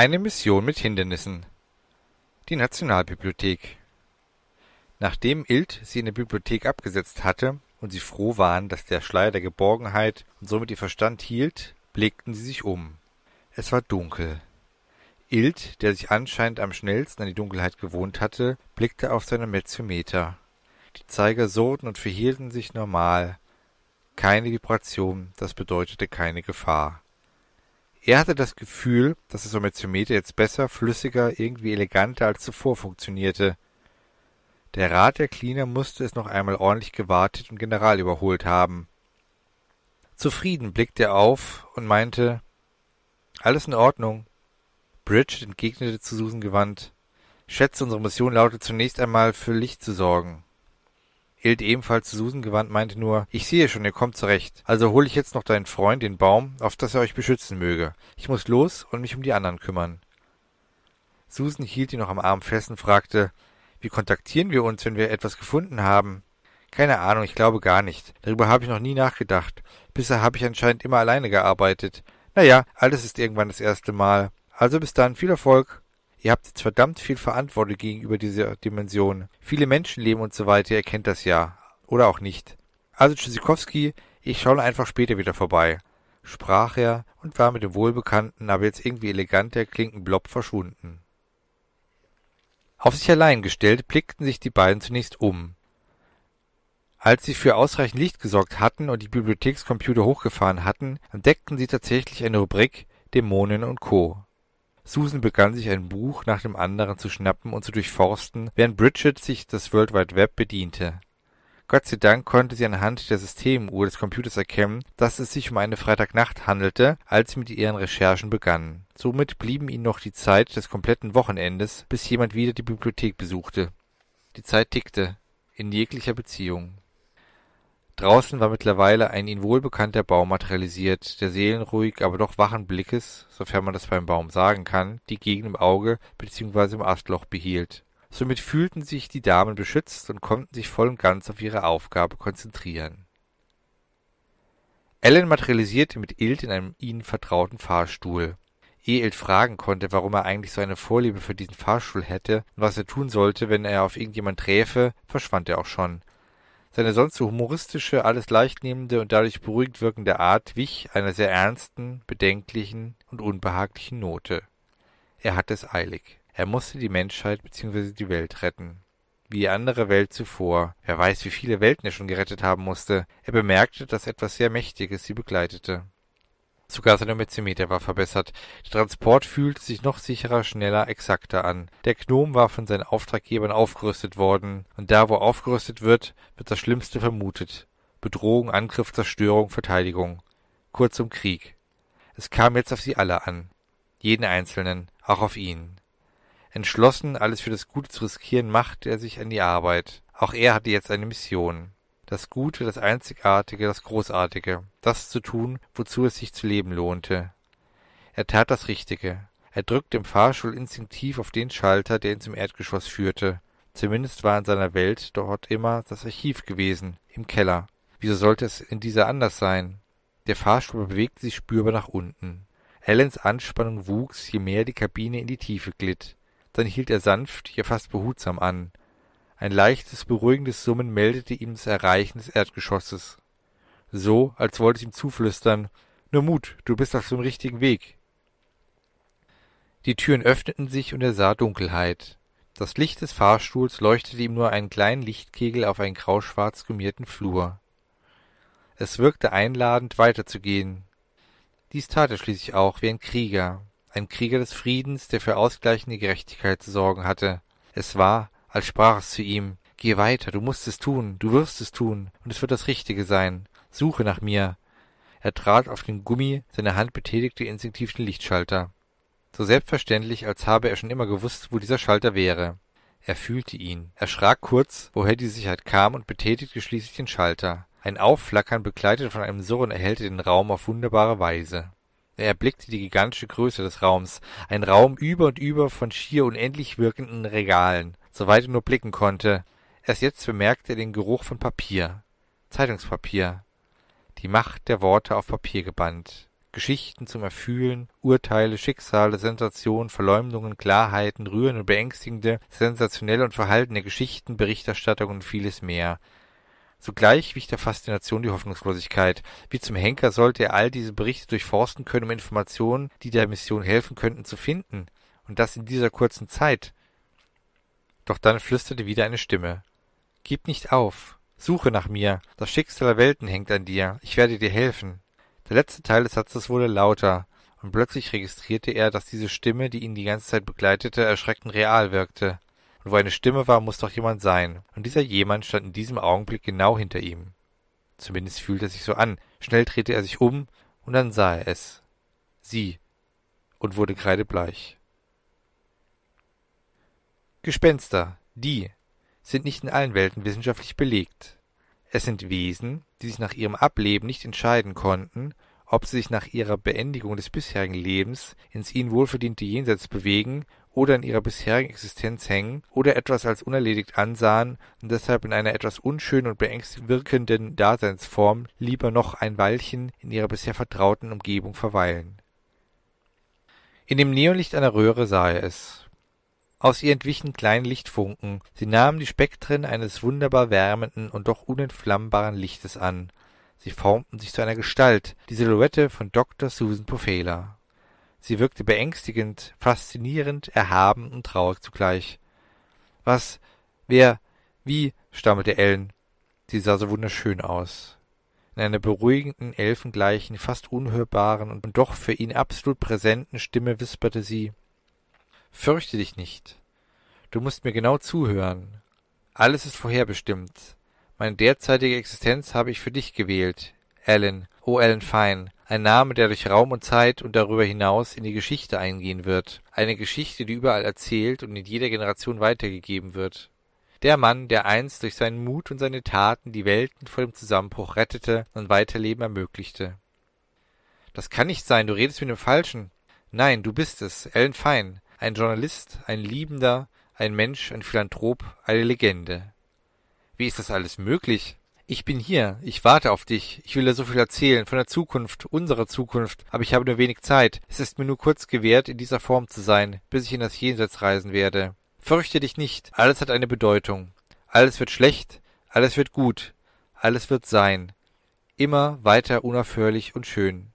Eine Mission mit Hindernissen. Die Nationalbibliothek. Nachdem Ilt sie in der Bibliothek abgesetzt hatte und sie froh waren, dass der Schleier der Geborgenheit und somit ihr Verstand hielt, blickten sie sich um. Es war dunkel. Ilt, der sich anscheinend am schnellsten an die Dunkelheit gewohnt hatte, blickte auf seine Metzometer. Die Zeiger surrten und verhielten sich normal. Keine Vibration, das bedeutete keine Gefahr. Er hatte das Gefühl, dass das Sometiometer jetzt besser, flüssiger, irgendwie eleganter als zuvor funktionierte. Der Rat der Cleaner musste es noch einmal ordentlich gewartet und General überholt haben. Zufrieden blickte er auf und meinte, alles in Ordnung. Bridget entgegnete zu Susan gewandt, schätze, unsere Mission lautet zunächst einmal für Licht zu sorgen. Hild ebenfalls zu Susan gewandt meinte nur, ich sehe schon, ihr kommt zurecht. Also hole ich jetzt noch deinen Freund, den Baum, auf dass er euch beschützen möge. Ich muss los und mich um die anderen kümmern. Susan hielt ihn noch am Arm fest und fragte, wie kontaktieren wir uns, wenn wir etwas gefunden haben? Keine Ahnung, ich glaube gar nicht. Darüber habe ich noch nie nachgedacht. Bisher habe ich anscheinend immer alleine gearbeitet. Naja, alles ist irgendwann das erste Mal. Also bis dann, viel Erfolg. Ihr habt jetzt verdammt viel Verantwortung gegenüber dieser Dimension. Viele Menschenleben und so weiter, ihr kennt das ja. Oder auch nicht. Also Tschüssikowski, ich schaue einfach später wieder vorbei, sprach er und war mit dem wohlbekannten, aber jetzt irgendwie eleganter klingenden Blob verschwunden. Auf sich allein gestellt, blickten sich die beiden zunächst um. Als sie für ausreichend Licht gesorgt hatten und die Bibliothekscomputer hochgefahren hatten, entdeckten sie tatsächlich eine Rubrik Dämonen und Co. Susan begann sich ein Buch nach dem anderen zu schnappen und zu durchforsten, während Bridget sich des World Wide Web bediente. Gott sei Dank konnte sie anhand der Systemuhr des Computers erkennen, dass es sich um eine Freitagnacht handelte, als sie mit ihren Recherchen begann. Somit blieben ihnen noch die Zeit des kompletten Wochenendes, bis jemand wieder die Bibliothek besuchte. Die Zeit tickte, in jeglicher Beziehung. Draußen war mittlerweile ein ihnen wohlbekannter Baum materialisiert, der seelenruhig, aber doch wachen Blickes, sofern man das beim Baum sagen kann, die Gegend im Auge bzw. im Astloch behielt. Somit fühlten sich die Damen beschützt und konnten sich voll und ganz auf ihre Aufgabe konzentrieren. Ellen materialisierte mit Ilt in einem ihnen vertrauten Fahrstuhl. Ehe Ilt fragen konnte, warum er eigentlich so eine Vorliebe für diesen Fahrstuhl hätte und was er tun sollte, wenn er auf irgendjemand träfe, verschwand er auch schon. Seine sonst so humoristische, alles leichtnehmende und dadurch beruhigend wirkende Art wich einer sehr ernsten, bedenklichen und unbehaglichen Note. Er hatte es eilig. Er musste die Menschheit bzw. die Welt retten. Wie andere Welt zuvor. Wer weiß, wie viele Welten er schon gerettet haben musste. Er bemerkte, dass etwas sehr Mächtiges sie begleitete. Sogar sein Metzimeter war verbessert. Der Transport fühlte sich noch sicherer, schneller, exakter an. Der Gnom war von seinen Auftraggebern aufgerüstet worden. Und da, wo aufgerüstet wird, wird das Schlimmste vermutet. Bedrohung, Angriff, Zerstörung, Verteidigung. Kurzum Krieg. Es kam jetzt auf sie alle an. Jeden Einzelnen, auch auf ihn. Entschlossen, alles für das Gute zu riskieren, machte er sich an die Arbeit. Auch er hatte jetzt eine Mission das Gute, das Einzigartige, das Großartige, das zu tun, wozu es sich zu leben lohnte. Er tat das Richtige. Er drückte im Fahrstuhl instinktiv auf den Schalter, der ihn zum Erdgeschoss führte. Zumindest war in seiner Welt dort immer das Archiv gewesen, im Keller. Wieso sollte es in dieser anders sein? Der Fahrstuhl bewegte sich spürbar nach unten. Allens Anspannung wuchs, je mehr die Kabine in die Tiefe glitt. Dann hielt er sanft, ja fast behutsam an. Ein leichtes, beruhigendes Summen meldete ihm das Erreichen des Erdgeschosses. So, als wollte es ihm zuflüstern, nur Mut, du bist auf dem richtigen Weg. Die Türen öffneten sich und er sah Dunkelheit. Das Licht des Fahrstuhls leuchtete ihm nur einen kleinen Lichtkegel auf einen grauschwarz gummierten Flur. Es wirkte einladend, weiterzugehen. Dies tat er schließlich auch wie ein Krieger, ein Krieger des Friedens, der für ausgleichende Gerechtigkeit zu sorgen hatte. Es war, als sprach es zu ihm, Geh weiter, du musst es tun, du wirst es tun, und es wird das Richtige sein. Suche nach mir. Er trat auf den Gummi, seine Hand betätigte instinktiv den Lichtschalter. So selbstverständlich, als habe er schon immer gewusst, wo dieser Schalter wäre. Er fühlte ihn, erschrak kurz, woher die Sicherheit kam und betätigte schließlich den Schalter. Ein Aufflackern, begleitet von einem Surren, erhellte den Raum auf wunderbare Weise. Er erblickte die gigantische Größe des Raums, ein Raum über und über von schier unendlich wirkenden Regalen soweit er nur blicken konnte. Erst jetzt bemerkte er den Geruch von Papier. Zeitungspapier. Die Macht der Worte auf Papier gebannt. Geschichten zum Erfühlen, Urteile, Schicksale, Sensationen, Verleumdungen, Klarheiten, rührende und beängstigende, sensationelle und verhaltene Geschichten, Berichterstattung und vieles mehr. Zugleich wich der Faszination die Hoffnungslosigkeit. Wie zum Henker sollte er all diese Berichte durchforsten können, um Informationen, die der Mission helfen könnten, zu finden. Und das in dieser kurzen Zeit. Doch dann flüsterte wieder eine Stimme. Gib nicht auf. Suche nach mir. Das Schicksal der Welten hängt an dir. Ich werde dir helfen. Der letzte Teil des Satzes wurde lauter, und plötzlich registrierte er, dass diese Stimme, die ihn die ganze Zeit begleitete, erschreckend real wirkte. Und wo eine Stimme war, muss doch jemand sein. Und dieser jemand stand in diesem Augenblick genau hinter ihm. Zumindest fühlte er sich so an. Schnell drehte er sich um, und dann sah er es. Sie. Und wurde kreidebleich. Gespenster, die, sind nicht in allen Welten wissenschaftlich belegt. Es sind Wesen, die sich nach ihrem Ableben nicht entscheiden konnten, ob sie sich nach ihrer Beendigung des bisherigen Lebens ins ihnen wohlverdiente Jenseits bewegen oder in ihrer bisherigen Existenz hängen oder etwas als unerledigt ansahen und deshalb in einer etwas unschönen und beängstigend wirkenden Daseinsform lieber noch ein Weilchen in ihrer bisher vertrauten Umgebung verweilen. In dem Neonlicht einer Röhre sah er es. Aus ihr entwichen kleine Lichtfunken, sie nahmen die Spektren eines wunderbar wärmenden und doch unentflammbaren Lichtes an. Sie formten sich zu einer Gestalt, die Silhouette von Dr. Susan Pofela. Sie wirkte beängstigend, faszinierend, erhaben und traurig zugleich. Was, wer, wie, stammelte Ellen. Sie sah so wunderschön aus. In einer beruhigenden, elfengleichen, fast unhörbaren und doch für ihn absolut präsenten Stimme wisperte sie Fürchte dich nicht. Du musst mir genau zuhören. Alles ist vorherbestimmt. Meine derzeitige Existenz habe ich für dich gewählt. Alan, oh Alan Fine, ein Name, der durch Raum und Zeit und darüber hinaus in die Geschichte eingehen wird. Eine Geschichte, die überall erzählt und in jeder Generation weitergegeben wird. Der Mann, der einst durch seinen Mut und seine Taten die Welten vor dem Zusammenbruch rettete und Weiterleben ermöglichte. Das kann nicht sein, du redest mit dem Falschen. Nein, du bist es, Alan Fine, ein Journalist, ein Liebender, ein Mensch, ein Philanthrop, eine Legende. Wie ist das alles möglich? Ich bin hier, ich warte auf dich, ich will dir so viel erzählen, von der Zukunft, unserer Zukunft, aber ich habe nur wenig Zeit. Es ist mir nur kurz gewährt, in dieser Form zu sein, bis ich in das Jenseits reisen werde. Fürchte dich nicht, alles hat eine Bedeutung. Alles wird schlecht, alles wird gut, alles wird sein. Immer weiter unaufhörlich und schön.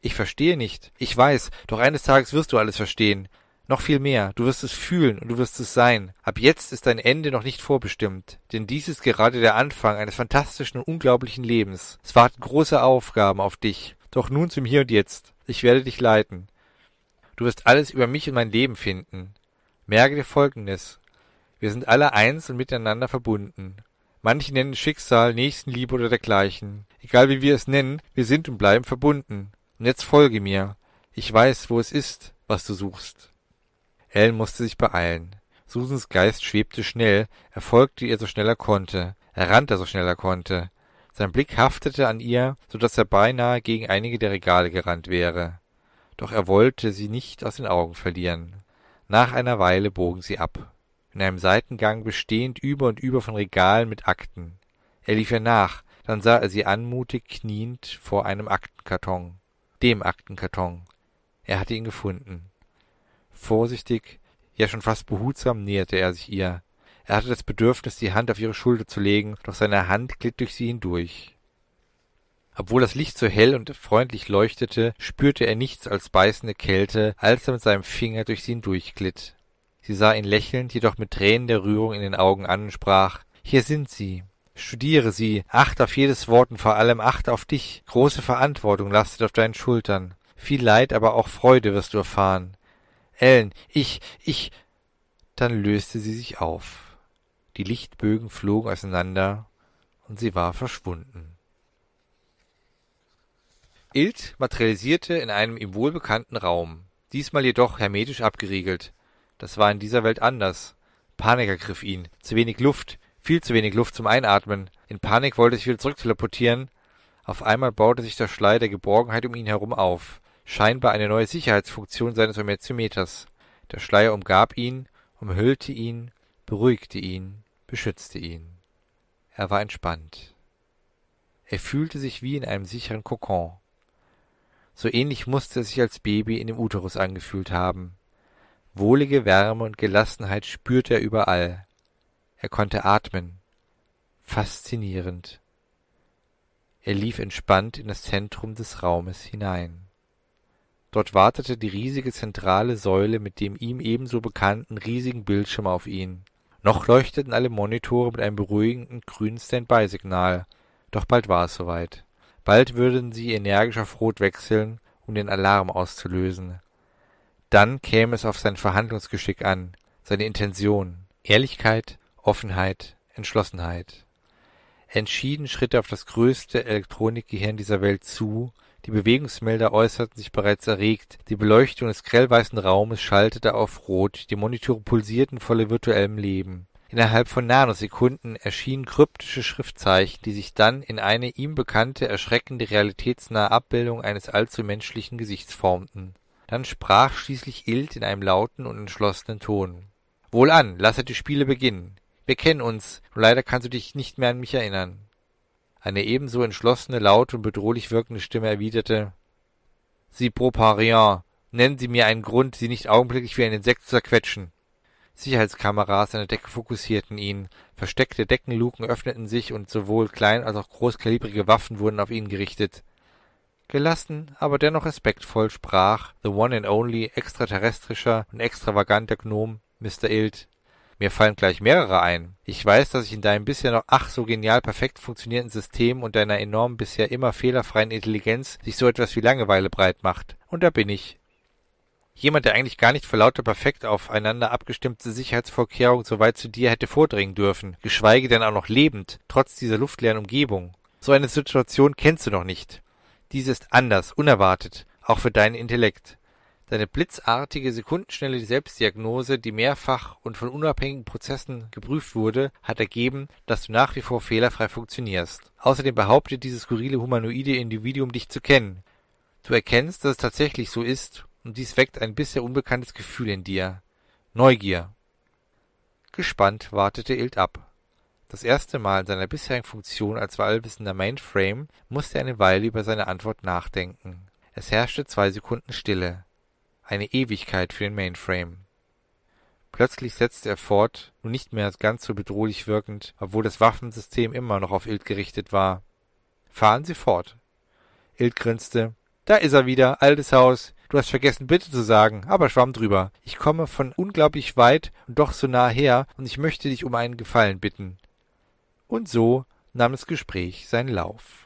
Ich verstehe nicht. Ich weiß, doch eines Tages wirst du alles verstehen. Noch viel mehr, du wirst es fühlen und du wirst es sein. Ab jetzt ist dein Ende noch nicht vorbestimmt, denn dies ist gerade der Anfang eines fantastischen und unglaublichen Lebens. Es warten große Aufgaben auf dich. Doch nun zum Hier und Jetzt. Ich werde dich leiten. Du wirst alles über mich und mein Leben finden. Merke dir Folgendes. Wir sind alle eins und miteinander verbunden. Manche nennen Schicksal, Nächstenliebe oder dergleichen. Egal wie wir es nennen, wir sind und bleiben verbunden. Und jetzt folge mir. Ich weiß, wo es ist, was du suchst. Ellen musste sich beeilen. Susans Geist schwebte schnell, er folgte ihr so schnell er konnte, er rannte so schnell er konnte. Sein Blick haftete an ihr, so dass er beinahe gegen einige der Regale gerannt wäre. Doch er wollte sie nicht aus den Augen verlieren. Nach einer Weile bogen sie ab. In einem Seitengang bestehend über und über von Regalen mit Akten. Er lief ihr nach, dann sah er sie anmutig kniend vor einem Aktenkarton. Dem Aktenkarton. Er hatte ihn gefunden. Vorsichtig, ja schon fast behutsam näherte er sich ihr. Er hatte das Bedürfnis, die Hand auf ihre Schulter zu legen, doch seine Hand glitt durch sie hindurch. Obwohl das Licht so hell und freundlich leuchtete, spürte er nichts als beißende Kälte, als er mit seinem Finger durch sie hindurchglitt. Sie sah ihn lächelnd, jedoch mit Tränen der Rührung in den Augen an und sprach Hier sind sie. Studiere sie, achte auf jedes Wort und vor allem achte auf dich. Große Verantwortung lastet auf deinen Schultern. Viel Leid, aber auch Freude wirst du erfahren. Ellen, ich, ich. Dann löste sie sich auf. Die Lichtbögen flogen auseinander und sie war verschwunden. Ilt materialisierte in einem ihm wohlbekannten Raum, diesmal jedoch hermetisch abgeriegelt. Das war in dieser Welt anders. Panik ergriff ihn. Zu wenig Luft, viel zu wenig Luft zum Einatmen. In Panik wollte er sich wieder zurückteleportieren. Auf einmal baute sich der Schleier der Geborgenheit um ihn herum auf scheinbar eine neue Sicherheitsfunktion seines Ometiometers. Der Schleier umgab ihn, umhüllte ihn, beruhigte ihn, beschützte ihn. Er war entspannt. Er fühlte sich wie in einem sicheren Kokon. So ähnlich musste es sich als Baby in dem Uterus angefühlt haben. Wohlige Wärme und Gelassenheit spürte er überall. Er konnte atmen. Faszinierend. Er lief entspannt in das Zentrum des Raumes hinein. Dort wartete die riesige zentrale Säule mit dem ihm ebenso bekannten riesigen Bildschirm auf ihn. Noch leuchteten alle Monitore mit einem beruhigenden grünen Standby-Signal, doch bald war es soweit. Bald würden sie energisch auf Rot wechseln, um den Alarm auszulösen. Dann käme es auf sein Verhandlungsgeschick an, seine Intention, Ehrlichkeit, Offenheit, Entschlossenheit. Entschieden schritt er auf das größte Elektronikgehirn dieser Welt zu, die Bewegungsmelder äußerten sich bereits erregt, die Beleuchtung des grellweißen Raumes schaltete auf Rot, die Monitore pulsierten voller virtuellem Leben. Innerhalb von Nanosekunden erschienen kryptische Schriftzeichen, die sich dann in eine ihm bekannte, erschreckende, realitätsnahe Abbildung eines allzu menschlichen Gesichts formten. Dann sprach schließlich Ilt in einem lauten und entschlossenen Ton. Wohlan, lasse die Spiele beginnen. Wir kennen uns, nur leider kannst du dich nicht mehr an mich erinnern. Eine ebenso entschlossene, laute und bedrohlich wirkende Stimme erwiderte Sie Proparian, nennen Sie mir einen Grund, Sie nicht augenblicklich wie ein Insekt zu zerquetschen. Sicherheitskameras an der Decke fokussierten ihn, versteckte Deckenluken öffneten sich und sowohl klein als auch großkalibrige Waffen wurden auf ihn gerichtet. Gelassen, aber dennoch respektvoll sprach the one and only extraterrestrischer und extravaganter Gnom Mr. Ilt mir fallen gleich mehrere ein. Ich weiß, dass ich in deinem bisher noch ach so genial perfekt funktionierenden System und deiner enormen bisher immer fehlerfreien Intelligenz sich so etwas wie Langeweile breit macht. Und da bin ich. Jemand, der eigentlich gar nicht vor lauter perfekt aufeinander abgestimmte Sicherheitsvorkehrungen so weit zu dir hätte vordringen dürfen, geschweige denn auch noch lebend, trotz dieser luftleeren Umgebung. So eine Situation kennst du noch nicht. Diese ist anders, unerwartet, auch für deinen Intellekt. Seine blitzartige, sekundenschnelle Selbstdiagnose, die mehrfach und von unabhängigen Prozessen geprüft wurde, hat ergeben, dass du nach wie vor fehlerfrei funktionierst. Außerdem behauptet dieses skurrile humanoide Individuum dich zu kennen. Du erkennst, dass es tatsächlich so ist, und dies weckt ein bisher unbekanntes Gefühl in dir. Neugier. Gespannt wartete Ilt ab. Das erste Mal in seiner bisherigen Funktion als allwissender Mainframe musste er eine Weile über seine Antwort nachdenken. Es herrschte zwei Sekunden Stille eine Ewigkeit für den Mainframe. Plötzlich setzte er fort, nun nicht mehr ganz so bedrohlich wirkend, obwohl das Waffensystem immer noch auf Ilt gerichtet war. Fahren Sie fort. Ilt grinste. Da ist er wieder, altes Haus. Du hast vergessen, bitte zu sagen, aber schwamm drüber. Ich komme von unglaublich weit und doch so nah her, und ich möchte dich um einen Gefallen bitten. Und so nahm das Gespräch seinen Lauf.